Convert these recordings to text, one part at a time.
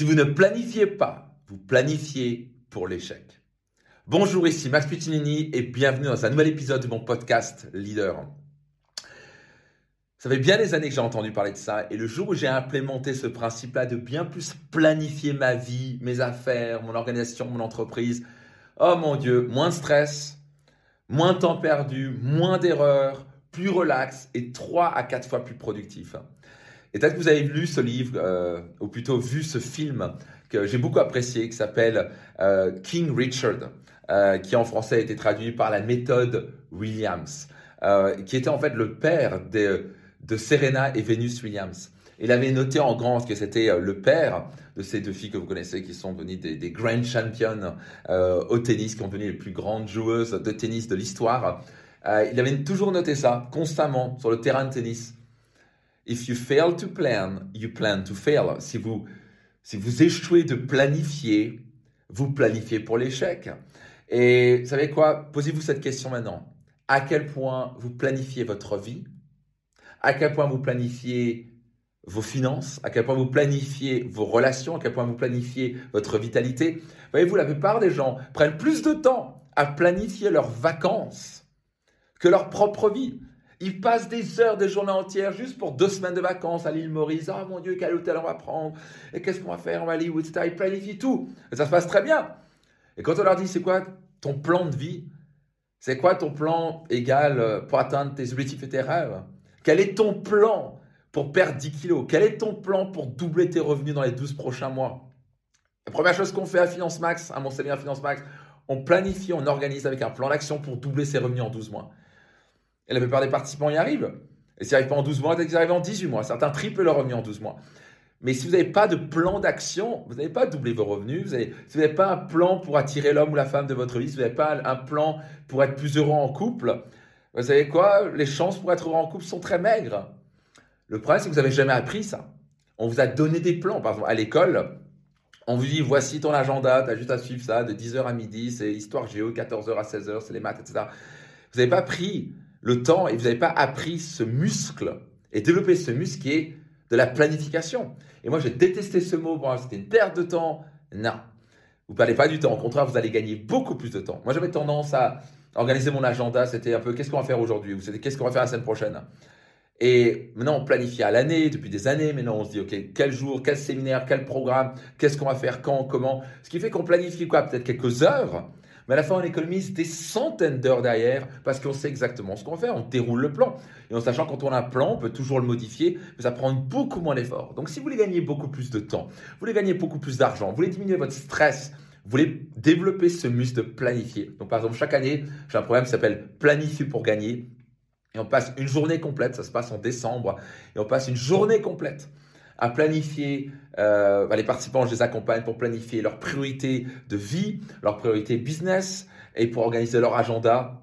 Si vous ne planifiez pas, vous planifiez pour l'échec. Bonjour, ici Max Puccinini et bienvenue dans un nouvel épisode de mon podcast Leader. Ça fait bien des années que j'ai entendu parler de ça et le jour où j'ai implémenté ce principe-là de bien plus planifier ma vie, mes affaires, mon organisation, mon entreprise, oh mon Dieu, moins de stress, moins de temps perdu, moins d'erreurs, plus relax et 3 à 4 fois plus productif. Et peut-être que vous avez lu ce livre, euh, ou plutôt vu ce film que j'ai beaucoup apprécié, qui s'appelle euh, King Richard, euh, qui en français a été traduit par la méthode Williams, qui était en fait le père de, Serena et Venus Williams. Il avait noté en grand que c'était le père de ces deux filles que vous connaissez, qui sont devenues des, des grand champions au tennis, qui sont devenues les plus grandes joueuses de tennis de l'histoire. il avait toujours noté ça constamment sur le terrain de tennis. If you fail to plan, you plan to fail. Si vous, échouez de planifier, vous planifiez pour l'échec. Et vous savez quoi? Posez-vous cette question maintenant. À quel point vous planifiez votre vie? À quel point vous planifiez vos finances? À quel point vous planifiez vos relations? À quel point vous planifiez votre vitalité? Voyez-vous, la plupart des gens prennent plus de temps à planifier leurs vacances que leur propre vie. Ils passent des heures, des journées entières juste pour deux semaines de vacances à l'île Maurice. Ah mon Dieu, quel hôtel on va prendre Et qu'est-ce qu'on va faire On va aller où. Ils planifient tout. Et ça se passe très bien. Et quand on leur dit c'est quoi ton plan de vie? C'est quoi ton plan égal euh, pour atteindre tes objectifs et tes rêves? Quel est ton plan pour perdre 10 kilos? Quel est ton plan pour doubler tes revenus dans les 12 prochains mois? La première chose qu'on fait à Finance Max, à mon séminaire Finance Max, on planifie, on organise avec un plan d'action pour doubler ses revenus en 12 mois. Et la plupart des participants y arrivent. Et s'ils arrivent pas en 12 mois, ils arrivent en 18 mois. Certains triplent leur revenu en 12 mois. Mais si vous n'avez pas de plan d'action, vous n'avez pas doubler vos revenus, vous si vous n'avez pas un plan pour attirer l'homme ou la femme de votre vie, si vous n'avez pas un plan pour être plus heureux en couple, vous savez quoi? Les chances pour être heureux en couple sont très maigres. Le problème, c'est que vous n'avez jamais appris ça. On vous a donné des plans. Par exemple, à l'école, on vous dit voici ton agenda, tu as juste à suivre ça de 10h à midi, c'est histoire géo, 14h à 16h, c'est les maths, etc. Vous n'avez pas pris le temps et vous n'avez pas appris ce muscle et développé ce muscle qui est de la planification. Et moi, j'ai détesté ce mot. C'était une perte de temps. Non. Vous ne parlez pas du temps. Au contraire, vous allez gagner beaucoup plus de temps. Moi, j'avais tendance à organiser mon agenda. C'était un peu qu'est-ce qu'on va faire aujourd'hui ou c'était qu'est-ce qu'on va faire la semaine prochaine? Et maintenant, on planifie à l'année, depuis des années. Maintenant, on se dit, OK, quel jour, quel séminaire, quel programme, qu'est-ce qu'on va faire, quand, comment? Ce qui fait qu'on planifie quoi? Peut-être quelques heures, mais à la fin, on économise des centaines d'heures derrière parce qu'on sait exactement ce qu'on fait. On déroule le plan. Et en sachant quand on a un plan, on peut toujours le modifier, mais ça prend beaucoup moins d'efforts. Donc si vous voulez gagner beaucoup plus de temps, vous voulez gagner beaucoup plus d'argent, vous voulez diminuer votre stress, vous voulez développer ce muscle de planifier. Donc par exemple, chaque année, j'ai un programme qui s'appelle Planifier pour gagner. Et on passe une journée complète, ça se passe en décembre, et on passe une journée complète à planifier, euh, bah, les participants, je les accompagne pour planifier leurs priorités de vie, leurs priorités business et pour organiser leur agenda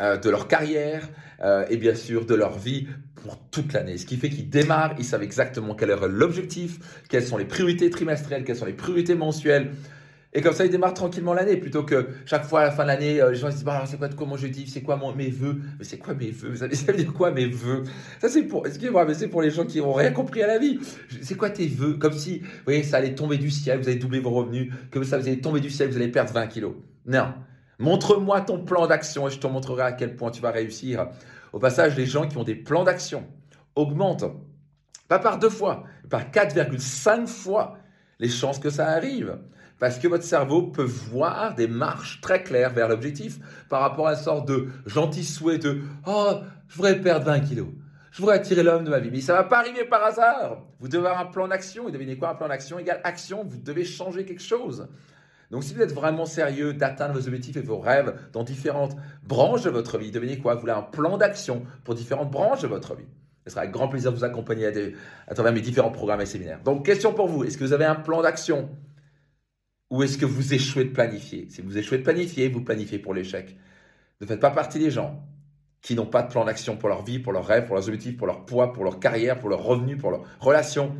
euh, de leur carrière euh, et bien sûr de leur vie pour toute l'année. Ce qui fait qu'ils démarrent, ils savent exactement quel est l'objectif, quelles sont les priorités trimestrielles, quelles sont les priorités mensuelles, et comme ça, il démarre tranquillement l'année, plutôt que chaque fois à la fin de l'année, euh, les gens se disent bah, c'est quoi comment je dis, c'est quoi mon, mes vœux? Mais c'est quoi mes vœux? Ça, veut dire quoi mes vœux? Ça c'est pour, excusez-moi, mais c'est pour les gens qui n'ont rien compris à la vie. C'est quoi tes vœux? Comme si, vous voyez, ça allait tomber du ciel, vous allez doubler vos revenus, comme ça, vous allez tomber du ciel, vous allez perdre 20 kilos. Non. Montre-moi ton plan d'action et je te montrerai à quel point tu vas réussir. Au passage, les gens qui ont des plans d'action augmentent, pas par deux fois, par 4,5 fois les chances que ça arrive. Parce que votre cerveau peut voir des marches très claires vers l'objectif par rapport à une sorte de gentil souhait de Oh, je voudrais perdre 20 kilos. Je voudrais attirer l'homme de ma vie. Mais ça ne va pas arriver par hasard. Vous devez avoir un plan d'action. Et devinez quoi? Un plan d'action égale action. Vous devez changer quelque chose. Donc, si vous êtes vraiment sérieux d'atteindre vos objectifs et vos rêves dans différentes branches de votre vie, devinez quoi? Vous voulez un plan d'action pour différentes branches de votre vie. Ce sera avec grand plaisir de vous accompagner à, à travers mes différents programmes et séminaires. Donc, question pour vous. Est-ce que vous avez un plan d'action? Ou est-ce que vous échouez de planifier? Si vous échouez de planifier, vous planifiez pour l'échec. Ne faites pas partie des gens qui n'ont pas de plan d'action pour leur vie, pour leurs rêves, pour leurs objectifs, pour leur poids, pour leur carrière, pour leurs revenus, pour leurs relations.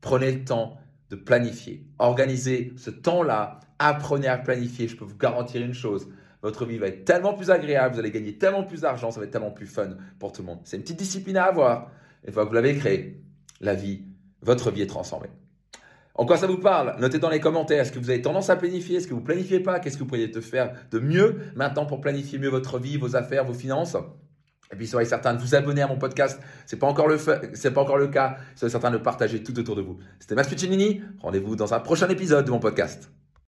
Prenez le temps de planifier. Organisez ce temps-là. Apprenez à planifier. Je peux vous garantir une chose. Votre vie va être tellement plus agréable, vous allez gagner tellement plus d'argent, ça va être tellement plus fun pour tout le monde. C'est une petite discipline à avoir. Une fois que vous l'avez créée, la vie, votre vie est transformée. En quoi ça vous parle? Notez dans les commentaires. Est-ce que vous avez tendance à planifier? Est-ce que vous planifiez pas? Qu'est-ce que vous pourriez te faire de mieux maintenant pour planifier mieux votre vie, vos affaires, vos finances? Et puis soyez certain de vous abonner à mon podcast. C'est pas pas encore le cas. Soyez certain de le partager tout autour de vous. C'était Max Puccinini. Rendez-vous dans un prochain épisode de mon podcast.